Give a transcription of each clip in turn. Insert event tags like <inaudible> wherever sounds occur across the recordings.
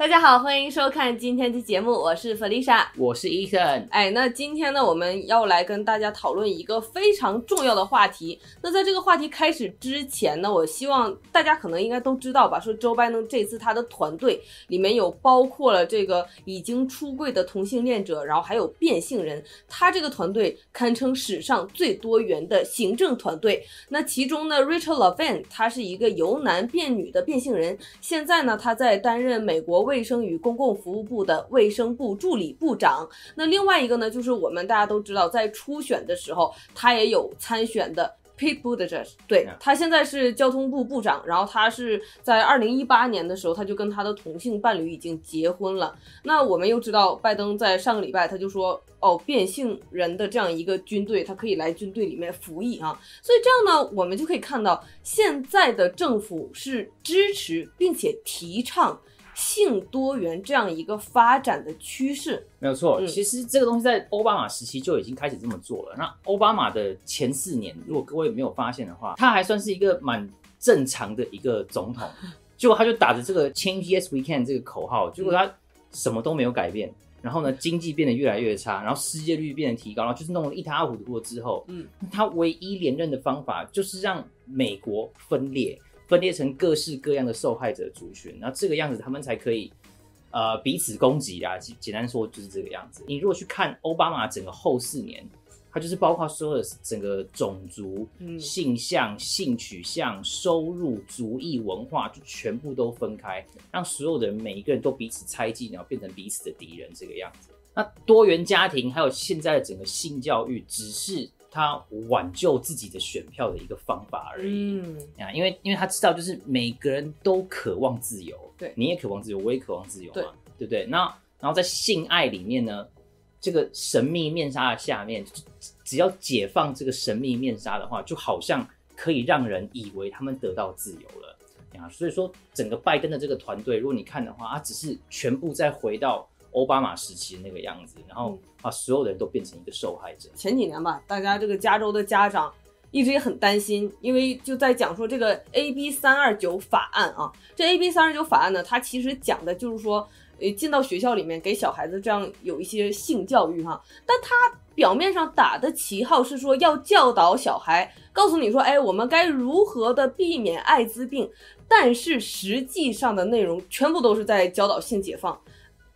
大家好，欢迎收看今天的节目，我是 Felicia，我是 Ethan。哎，那今天呢，我们要来跟大家讨论一个非常重要的话题。那在这个话题开始之前呢，我希望大家可能应该都知道吧，说 Joe Biden 这次他的团队里面有包括了这个已经出柜的同性恋者，然后还有变性人，他这个团队堪称史上最多元的行政团队。那其中呢，Rachel Levine 他是一个由男变女的变性人，现在呢，他在担任美国。卫生与公共服务部的卫生部助理部长。那另外一个呢，就是我们大家都知道，在初选的时候，他也有参选的 Pete Buttigieg。对他现在是交通部部长，然后他是在二零一八年的时候，他就跟他的同性伴侣已经结婚了。那我们又知道，拜登在上个礼拜他就说，哦，变性人的这样一个军队，他可以来军队里面服役啊。所以这样呢，我们就可以看到，现在的政府是支持并且提倡。性多元这样一个发展的趋势没有错。其实这个东西在奥巴马时期就已经开始这么做了。那奥巴马的前四年，如果各位没有发现的话，他还算是一个蛮正常的一个总统。结果他就打着这个 “Change Yes We Can” 这个口号，结果他什么都没有改变。然后呢，经济变得越来越差，然后失业率变得提高，然后就是弄得一塌糊涂了之后，嗯，他唯一连任的方法就是让美国分裂。分裂成各式各样的受害者族群，那这个样子他们才可以，呃，彼此攻击啊。简简单说就是这个样子。你如果去看奥巴马整个后四年，他就是包括所有的整个种族、性向、性取向、收入、族裔、文化，就全部都分开，让所有的人每一个人都彼此猜忌，然后变成彼此的敌人，这个样子。那多元家庭还有现在的整个性教育，只是。他挽救自己的选票的一个方法而已。嗯，啊，因为因为他知道，就是每个人都渴望自由，对，你也渴望自由，我也渴望自由嘛，对不对？那然后在性爱里面呢，这个神秘面纱的下面，只要解放这个神秘面纱的话，就好像可以让人以为他们得到自由了。啊，所以说整个拜登的这个团队，如果你看的话，他只是全部再回到。奥巴马时期的那个样子，然后把所有的人都变成一个受害者。前几年吧，大家这个加州的家长一直也很担心，因为就在讲说这个 AB 三二九法案啊，这 AB 三二九法案呢，它其实讲的就是说，呃，进到学校里面给小孩子这样有一些性教育哈，但它表面上打的旗号是说要教导小孩，告诉你说，哎，我们该如何的避免艾滋病，但是实际上的内容全部都是在教导性解放。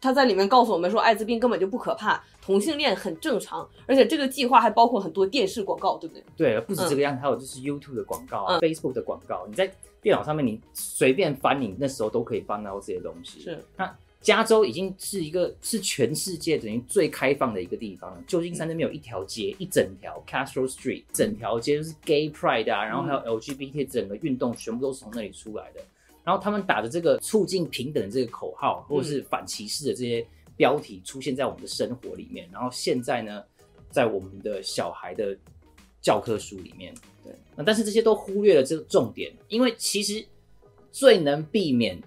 他在里面告诉我们说，艾滋病根本就不可怕，同性恋很正常，而且这个计划还包括很多电视广告，对不对？对，不止这个样子，还有就是 YouTube 的广告啊，Facebook 的广告，你在电脑上面你随便翻，你那时候都可以翻到这些东西。是，那加州已经是一个是全世界等于最开放的一个地方了。旧金山那边有一条街，一整条 Castro Street，整条街就是 Gay Pride 啊，然后还有 LGBT 整个运动全部都是从那里出来的。然后他们打着这个促进平等的这个口号，或者是反歧视的这些标题出现在我们的生活里面。然后现在呢，在我们的小孩的教科书里面，对，那但是这些都忽略了这个重点，因为其实最能避免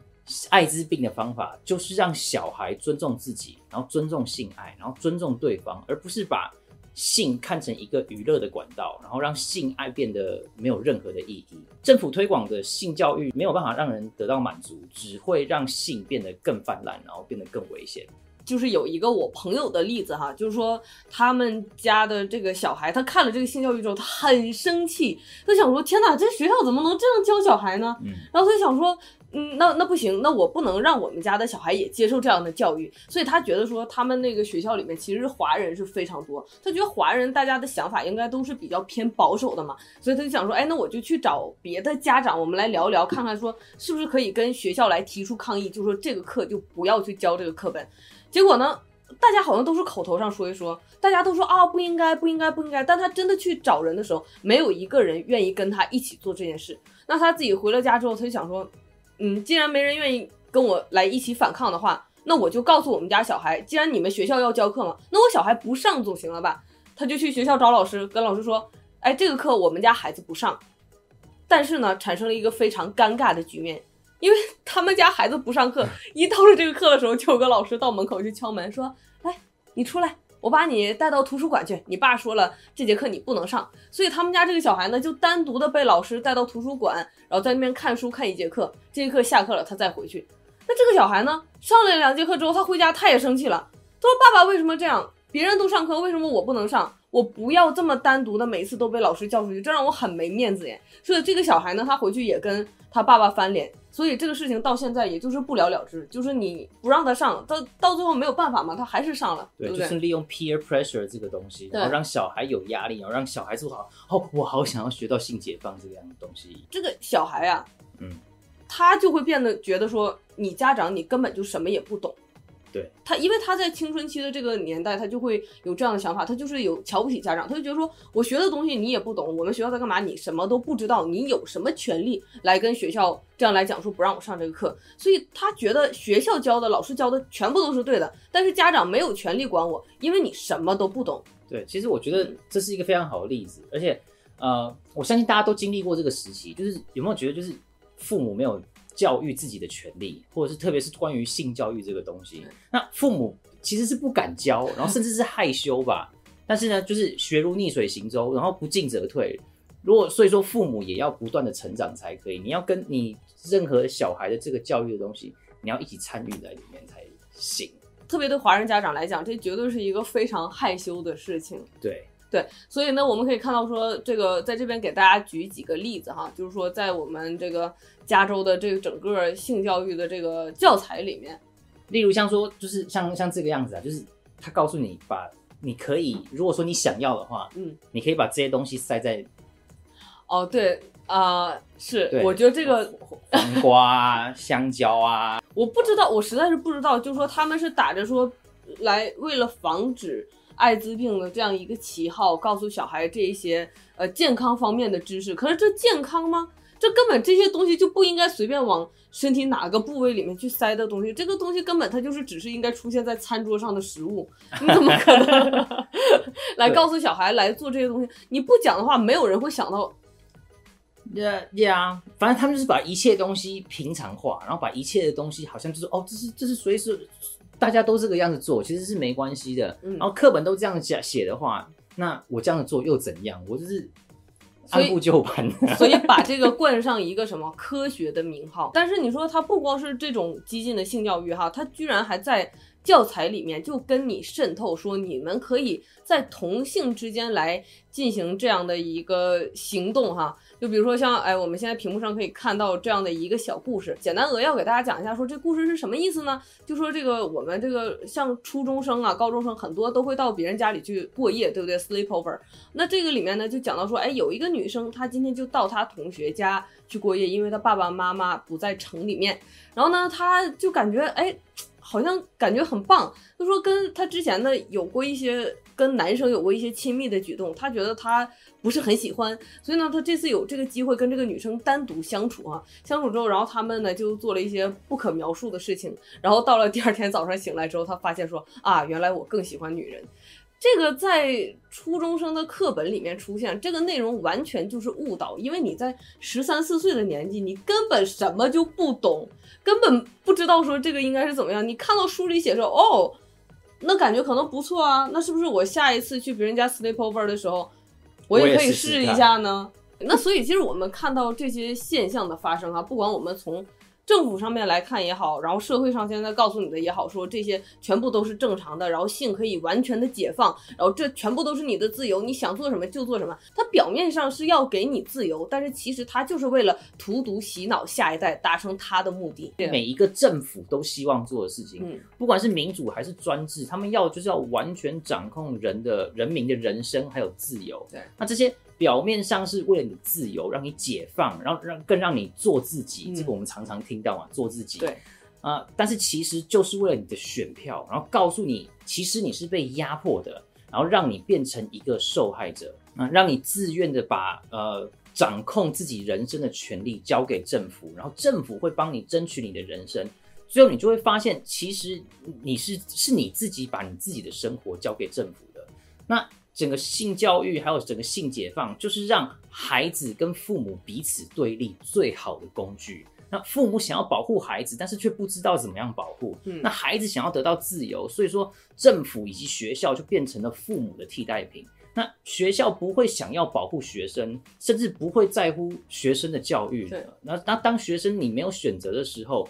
艾滋病的方法，就是让小孩尊重自己，然后尊重性爱，然后尊重对方，而不是把。性看成一个娱乐的管道，然后让性爱变得没有任何的意义。政府推广的性教育没有办法让人得到满足，只会让性变得更泛滥，然后变得更危险。就是有一个我朋友的例子哈，就是说他们家的这个小孩，他看了这个性教育之后，他很生气，他想说：天哪，这学校怎么能这样教小孩呢？然后他就想说。嗯，那那不行，那我不能让我们家的小孩也接受这样的教育，所以他觉得说他们那个学校里面其实华人是非常多，他觉得华人大家的想法应该都是比较偏保守的嘛，所以他就想说，哎，那我就去找别的家长，我们来聊聊，看看说是不是可以跟学校来提出抗议，就说这个课就不要去教这个课本。结果呢，大家好像都是口头上说一说，大家都说啊不应该不应该不应该，但他真的去找人的时候，没有一个人愿意跟他一起做这件事。那他自己回了家之后，他就想说。嗯，既然没人愿意跟我来一起反抗的话，那我就告诉我们家小孩，既然你们学校要教课嘛，那我小孩不上总行了吧？他就去学校找老师，跟老师说，哎，这个课我们家孩子不上。但是呢，产生了一个非常尴尬的局面，因为他们家孩子不上课，一到了这个课的时候，就有个老师到门口去敲门，说，来，你出来。我把你带到图书馆去，你爸说了这节课你不能上，所以他们家这个小孩呢就单独的被老师带到图书馆，然后在那边看书看一节课，这节课下课了他再回去。那这个小孩呢，上了两节课之后，他回家他也生气了，他说：“爸爸为什么这样？别人都上课，为什么我不能上？我不要这么单独的，每次都被老师叫出去，这让我很没面子耶。”所以这个小孩呢，他回去也跟他爸爸翻脸，所以这个事情到现在也就是不了了之，就是你不让他上，到到最后没有办法嘛，他还是上了，对？就是利用 peer pressure 这个东西，然后让小孩有压力，然后让小孩做好哦，我好想要学到性解放这个样的东西。这个小孩啊，嗯。他就会变得觉得说，你家长你根本就什么也不懂，对他，因为他在青春期的这个年代，他就会有这样的想法，他就是有瞧不起家长，他就觉得说我学的东西你也不懂，我们学校在干嘛，你什么都不知道，你有什么权利来跟学校这样来讲说不让我上这个课？所以他觉得学校教的、老师教的全部都是对的，但是家长没有权利管我，因为你什么都不懂。对，其实我觉得这是一个非常好的例子，而且呃，我相信大家都经历过这个时期，就是有没有觉得就是。父母没有教育自己的权利，或者是特别是关于性教育这个东西，那父母其实是不敢教，然后甚至是害羞吧。<laughs> 但是呢，就是学如逆水行舟，然后不进则退。如果所以说，父母也要不断的成长才可以。你要跟你任何小孩的这个教育的东西，你要一起参与在里面才行。特别对华人家长来讲，这绝对是一个非常害羞的事情。对。对，所以呢，我们可以看到说，这个在这边给大家举几个例子哈，就是说在我们这个加州的这个整个性教育的这个教材里面，例如像说，就是像像这个样子啊，就是他告诉你把你可以，如果说你想要的话，嗯，你可以把这些东西塞在，哦，对啊，是，我觉得这个黄瓜、啊 <laughs> 香蕉啊，我不知道，我实在是不知道，就是说他们是打着说来为了防止。艾滋病的这样一个旗号，告诉小孩这一些呃健康方面的知识，可是这健康吗？这根本这些东西就不应该随便往身体哪个部位里面去塞的东西，这个东西根本它就是只是应该出现在餐桌上的食物，你怎么可能来告诉小孩来做这些东西？你不讲的话，没有人会想到。对呀，反正他们就是把一切东西平常化，然后把一切的东西好像就是哦，这是这是随时。大家都这个样子做，其实是没关系的。然后课本都这样写写的话，那我这样子做又怎样？我就是按部就班。<laughs> 所以把这个冠上一个什么科学的名号。但是你说他不光是这种激进的性教育哈，他居然还在教材里面就跟你渗透说，你们可以在同性之间来进行这样的一个行动哈。就比如说像哎，我们现在屏幕上可以看到这样的一个小故事，简单扼要给大家讲一下，说这故事是什么意思呢？就说这个我们这个像初中生啊、高中生很多都会到别人家里去过夜，对不对？Sleepover。那这个里面呢就讲到说，哎，有一个女生她今天就到她同学家去过夜，因为她爸爸妈妈不在城里面，然后呢她就感觉哎。好像感觉很棒，就说跟他之前呢有过一些跟男生有过一些亲密的举动，他觉得他不是很喜欢，所以呢，他这次有这个机会跟这个女生单独相处啊，相处之后，然后他们呢就做了一些不可描述的事情，然后到了第二天早上醒来之后，他发现说啊，原来我更喜欢女人。这个在初中生的课本里面出现，这个内容完全就是误导，因为你在十三四岁的年纪，你根本什么就不懂，根本不知道说这个应该是怎么样。你看到书里写说，哦，那感觉可能不错啊，那是不是我下一次去别人家 sleepover 的时候，我也可以试一下呢？那所以其实我们看到这些现象的发生啊，不管我们从政府上面来看也好，然后社会上现在告诉你的也好，说这些全部都是正常的，然后性可以完全的解放，然后这全部都是你的自由，你想做什么就做什么。它表面上是要给你自由，但是其实它就是为了荼毒洗脑下一代，达成他的目的。每一个政府都希望做的事情，嗯，不管是民主还是专制，他们要就是要完全掌控人的人民的人生还有自由。对，那这些。表面上是为了你自由，让你解放，然后让更让你做自己。这个我们常常听到嘛，做自己。对，啊，但是其实就是为了你的选票，然后告诉你，其实你是被压迫的，然后让你变成一个受害者，啊，让你自愿的把呃掌控自己人生的权利交给政府，然后政府会帮你争取你的人生，最后你就会发现，其实你是是你自己把你自己的生活交给政府的。那。整个性教育还有整个性解放，就是让孩子跟父母彼此对立最好的工具。那父母想要保护孩子，但是却不知道怎么样保护。那孩子想要得到自由，所以说政府以及学校就变成了父母的替代品。那学校不会想要保护学生，甚至不会在乎学生的教育。那那当学生你没有选择的时候，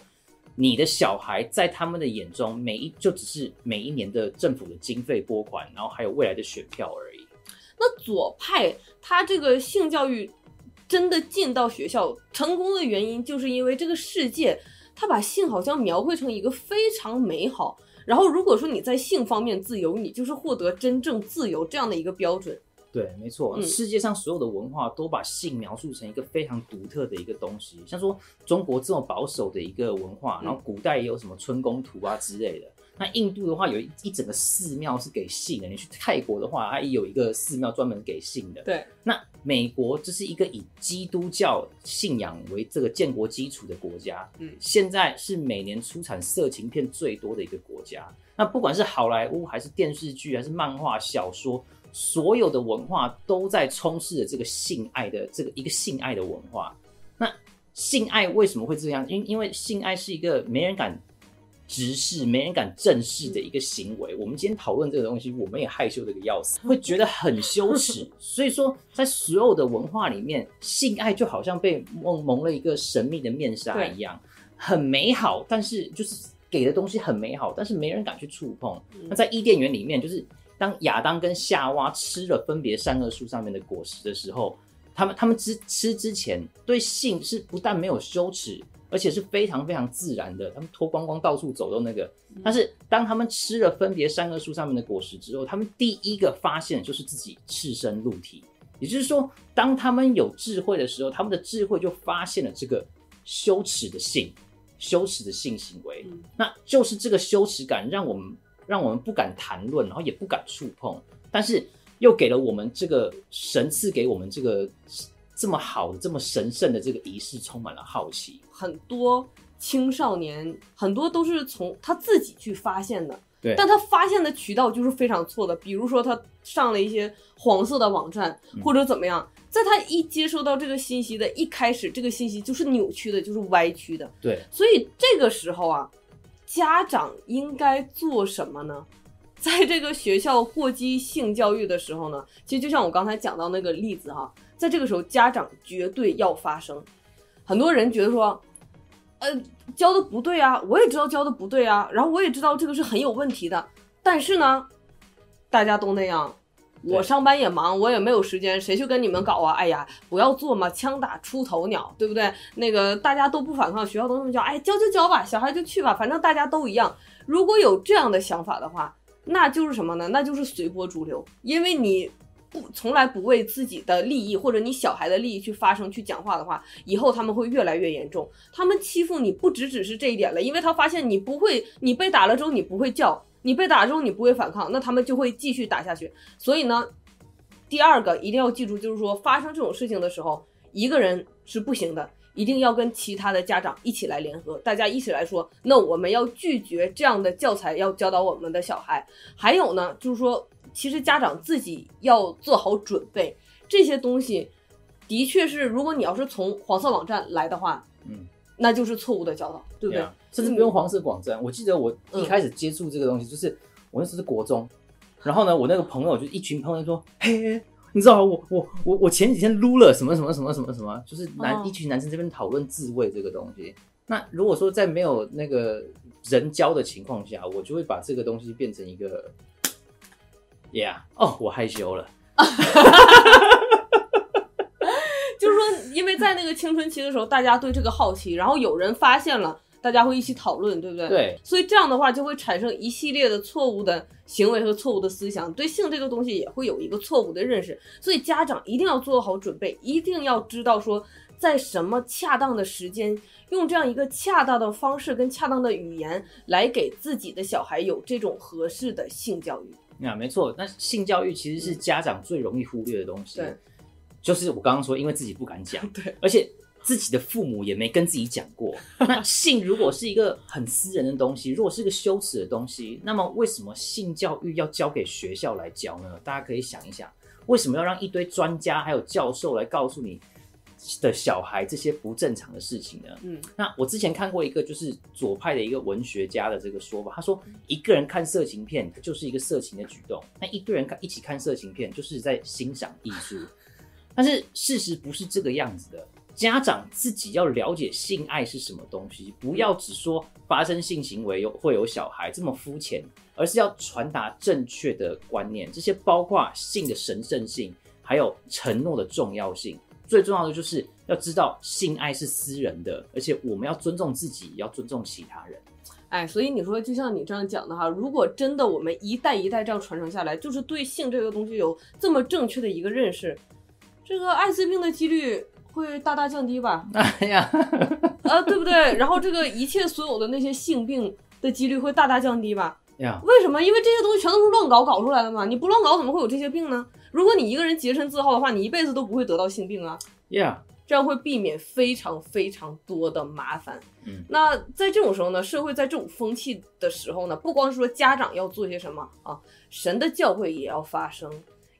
你的小孩在他们的眼中，每一就只是每一年的政府的经费拨款，然后还有未来的选票而已。那左派他这个性教育真的进到学校成功的原因，就是因为这个世界他把性好像描绘成一个非常美好，然后如果说你在性方面自由，你就是获得真正自由这样的一个标准。对，没错，世界上所有的文化都把性描述成一个非常独特的一个东西。像说中国这么保守的一个文化，然后古代也有什么春宫图啊之类的。那印度的话，有一整个寺庙是给性的。你去泰国的话，它也有一个寺庙专门给性的。对。那美国这是一个以基督教信仰为这个建国基础的国家，嗯，现在是每年出产色情片最多的一个国家。那不管是好莱坞，还是电视剧，还是漫画、小说。所有的文化都在充斥着这个性爱的这个一个性爱的文化。那性爱为什么会这样？因因为性爱是一个没人敢直视、没人敢正视的一个行为。我们今天讨论这个东西，我们也害羞的个要死，会觉得很羞耻。<laughs> 所以说，在所有的文化里面，性爱就好像被蒙蒙了一个神秘的面纱一样，很美好，但是就是给的东西很美好，但是没人敢去触碰。那在伊甸园里面，就是。当亚当跟夏娃吃了分别善恶树上面的果实的时候，他们他们之吃之前对性是不但没有羞耻，而且是非常非常自然的。他们脱光光到处走动那个，但是当他们吃了分别善恶树上面的果实之后，他们第一个发现就是自己赤身露体。也就是说，当他们有智慧的时候，他们的智慧就发现了这个羞耻的性，羞耻的性行为。那就是这个羞耻感让我们。让我们不敢谈论，然后也不敢触碰，但是又给了我们这个神赐给我们这个这么好的、这么神圣的这个仪式，充满了好奇。很多青少年很多都是从他自己去发现的，对，但他发现的渠道就是非常错的。比如说他上了一些黄色的网站，或者怎么样，在他一接收到这个信息的一开始，这个信息就是扭曲的，就是歪曲的。对，所以这个时候啊。家长应该做什么呢？<laughs> 在这个学校过激性教育的时候呢，其实就像我刚才讲到那个例子哈，在这个时候家长绝对要发声。很多人觉得说，呃，教的不对啊，我也知道教的不对啊，然后我也知道这个是很有问题的，但是呢，大家都那样。我上班也忙，我也没有时间，谁去跟你们搞啊？哎呀，不要做嘛，枪打出头鸟，对不对？那个大家都不反抗，学校都这么教，哎，教就教吧，小孩就去吧，反正大家都一样。如果有这样的想法的话，那就是什么呢？那就是随波逐流，因为你不从来不为自己的利益或者你小孩的利益去发声、去讲话的话，以后他们会越来越严重。他们欺负你不只只是这一点了，因为他发现你不会，你被打了之后你不会叫。你被打之后，你不会反抗，那他们就会继续打下去。所以呢，第二个一定要记住，就是说发生这种事情的时候，一个人是不行的，一定要跟其他的家长一起来联合，大家一起来说，那我们要拒绝这样的教材，要教导我们的小孩。还有呢，就是说，其实家长自己要做好准备，这些东西的确是，如果你要是从黄色网站来的话，嗯。那就是错误的教导，对不对？甚至不用黄色广站。我记得我一开始接触这个东西，就是我那时是国中，然后呢，我那个朋友就一群朋友说：“嘿，你知道我我我我前几天撸了什么什么什么什么什么，就是男一群男生这边讨论自慰这个东西。那如果说在没有那个人教的情况下，我就会把这个东西变成一个，<tsk> Yeah，哦，我害羞了。<laughs> ”在那个青春期的时候，大家对这个好奇，然后有人发现了，大家会一起讨论，对不对？对。所以这样的话，就会产生一系列的错误的行为和错误的思想，对性这个东西也会有一个错误的认识。所以家长一定要做好准备，一定要知道说，在什么恰当的时间，用这样一个恰当的方式跟恰当的语言来给自己的小孩有这种合适的性教育。那没错，那性教育其实是家长最容易忽略的东西。对。就是我刚刚说，因为自己不敢讲，<laughs> 对，而且自己的父母也没跟自己讲过。<laughs> 那性如果是一个很私人的东西，如果是一个羞耻的东西，那么为什么性教育要交给学校来教呢？大家可以想一想，为什么要让一堆专家还有教授来告诉你的小孩这些不正常的事情呢？嗯，那我之前看过一个就是左派的一个文学家的这个说法，他说一个人看色情片，它就是一个色情的举动；那一堆人看一起看色情片，就是在欣赏艺术。但是事实不是这个样子的。家长自己要了解性爱是什么东西，不要只说发生性行为有会有小孩这么肤浅，而是要传达正确的观念。这些包括性的神圣性，还有承诺的重要性。最重要的就是要知道性爱是私人的，而且我们要尊重自己，要尊重其他人。哎，所以你说，就像你这样讲的哈，如果真的我们一代一代这样传承下来，就是对性这个东西有这么正确的一个认识，这个艾滋病的几率会大大降低吧？<laughs> 哎呀，呃，对不对？然后这个一切所有的那些性病的几率会大大降低吧？呀，为什么？因为这些东西全都是乱搞搞出来的嘛！你不乱搞，怎么会有这些病呢？如果你一个人洁身自好的话，你一辈子都不会得到性病啊。呀。这样会避免非常非常多的麻烦。嗯，那在这种时候呢，社会在这种风气的时候呢，不光是说家长要做些什么啊，神的教诲也要发生。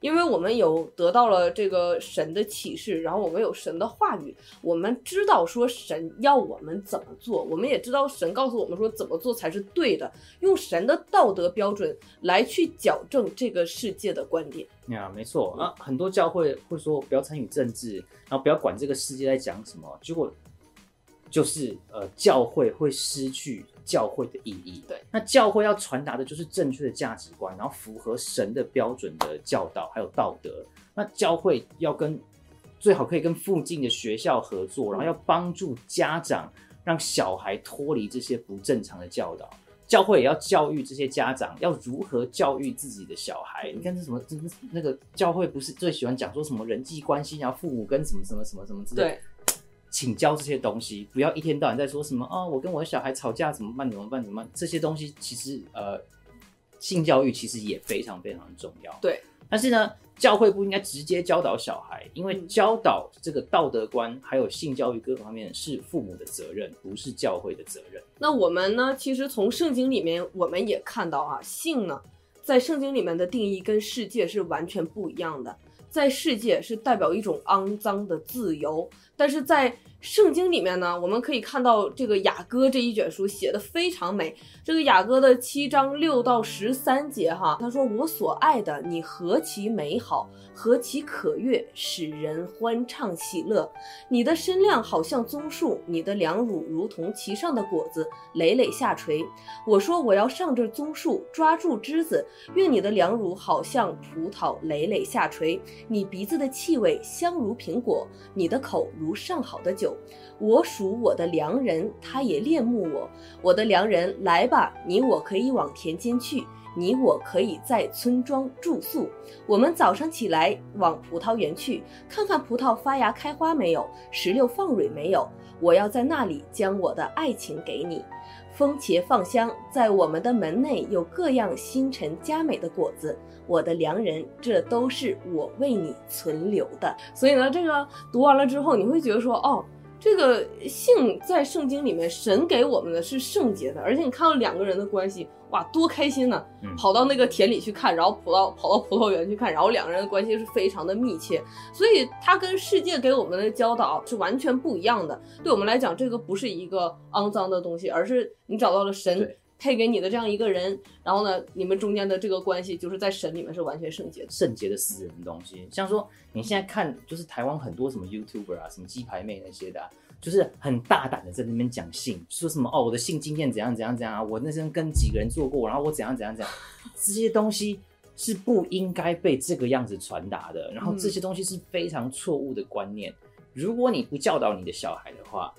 因为我们有得到了这个神的启示，然后我们有神的话语，我们知道说神要我们怎么做，我们也知道神告诉我们说怎么做才是对的，用神的道德标准来去矫正这个世界的观点。呀，没错啊，很多教会会说不要参与政治，然后不要管这个世界在讲什么，结果就是呃，教会会失去。教会的意义，对，那教会要传达的就是正确的价值观，然后符合神的标准的教导还有道德。那教会要跟最好可以跟附近的学校合作，然后要帮助家长让小孩脱离这些不正常的教导。教会也要教育这些家长要如何教育自己的小孩。你看这什么？这那个教会不是最喜欢讲说什么人际关系，然后父母跟什么什么什么什么之类。请教这些东西，不要一天到晚在说什么啊！我跟我的小孩吵架怎么办？怎么办？怎么办？这些东西其实呃，性教育其实也非常非常重要。对，但是呢，教会不应该直接教导小孩，因为教导这个道德观还有性教育各方面是父母的责任，不是教会的责任。那我们呢？其实从圣经里面我们也看到啊，性呢，在圣经里面的定义跟世界是完全不一样的。在世界是代表一种肮脏的自由，但是在圣经里面呢，我们可以看到这个雅歌这一卷书写的非常美。这个雅歌的七章六到十三节，哈，他说：“我所爱的，你何其美好，何其可悦，使人欢畅喜乐。你的身量好像棕树，你的两乳如同其上的果子，累累下垂。我说我要上这棕树，抓住枝子，愿你的两乳好像葡萄，累累下垂。你鼻子的气味香如苹果，你的口如上好的酒。”我属我的良人，他也恋慕我。我的良人，来吧，你我可以往田间去，你我可以在村庄住宿。我们早上起来往葡萄园去，看看葡萄发芽开花没有，石榴放蕊没有。我要在那里将我的爱情给你。风茄放香，在我们的门内有各样新陈佳美的果子。我的良人，这都是我为你存留的。所以呢，这个读完了之后，你会觉得说，哦。这个性在圣经里面，神给我们的是圣洁的，而且你看到两个人的关系，哇，多开心呢！跑到那个田里去看，然后跑到跑到葡萄园去看，然后两个人的关系是非常的密切，所以它跟世界给我们的教导是完全不一样的。对我们来讲，这个不是一个肮脏的东西，而是你找到了神。配给你的这样一个人，然后呢，你们中间的这个关系就是在神里面是完全圣洁的，圣洁的私人的东西。像说你现在看，就是台湾很多什么 YouTuber 啊，什么鸡排妹那些的，就是很大胆的在那边讲性，说什么哦，我的性经验怎样怎样怎样啊，我那天跟几个人做过，然后我怎样怎样怎样，这些东西是不应该被这个样子传达的。然后这些东西是非常错误的观念。如果你不教导你的小孩的话，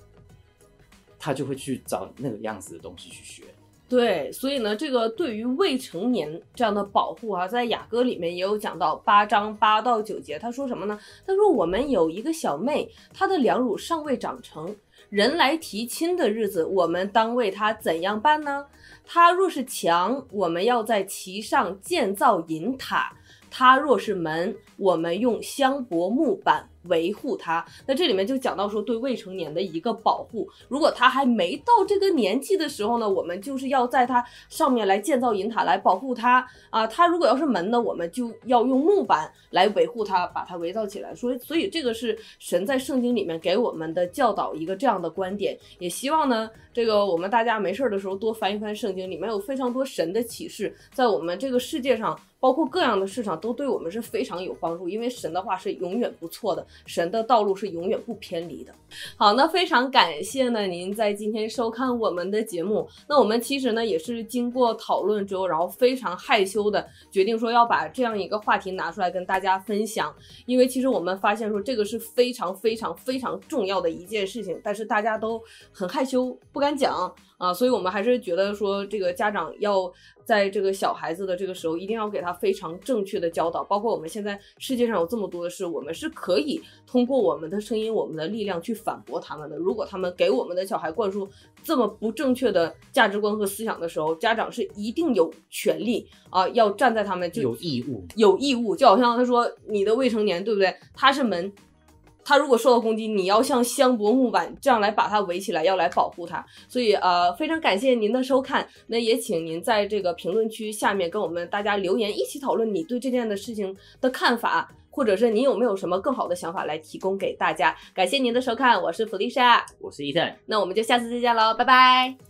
他就会去找那个样子的东西去学。对，所以呢，这个对于未成年这样的保护啊，在雅歌里面也有讲到八章八到九节，他说什么呢？他说我们有一个小妹，她的两乳尚未长成，人来提亲的日子，我们当为她怎样办呢？她若是墙，我们要在其上建造银塔；她若是门，我们用香柏木板。维护他，那这里面就讲到说对未成年的一个保护。如果他还没到这个年纪的时候呢，我们就是要在他上面来建造银塔来保护他啊。他如果要是门呢，我们就要用木板来维护他，把它围造起来。所以，所以这个是神在圣经里面给我们的教导一个这样的观点。也希望呢，这个我们大家没事的时候多翻一翻圣经，里面有非常多神的启示，在我们这个世界上包括各样的市场，都对我们是非常有帮助。因为神的话是永远不错的，神的道路是永远不偏离的。好，那非常感谢呢，您在今天收看我们的节目。那我们其实呢也是经过讨论之后，然后非常害羞的决定说要把这样一个话题拿出来跟大家分享。因为其实我们发现说这个是非常非常非常重要的一件事情，但是大家都很害羞，不敢讲。啊，所以我们还是觉得说，这个家长要在这个小孩子的这个时候，一定要给他非常正确的教导。包括我们现在世界上有这么多的事，我们是可以通过我们的声音、我们的力量去反驳他们的。如果他们给我们的小孩灌输这么不正确的价值观和思想的时候，家长是一定有权利啊，要站在他们就有义务，有义务。就好像他说你的未成年，对不对？他是门。他如果受到攻击，你要像香柏木板这样来把它围起来，要来保护它。所以呃，非常感谢您的收看，那也请您在这个评论区下面跟我们大家留言，一起讨论你对这件的事情的看法，或者是你有没有什么更好的想法来提供给大家。感谢您的收看，我是弗丽莎，我是伊森，那我们就下次再见喽，拜拜。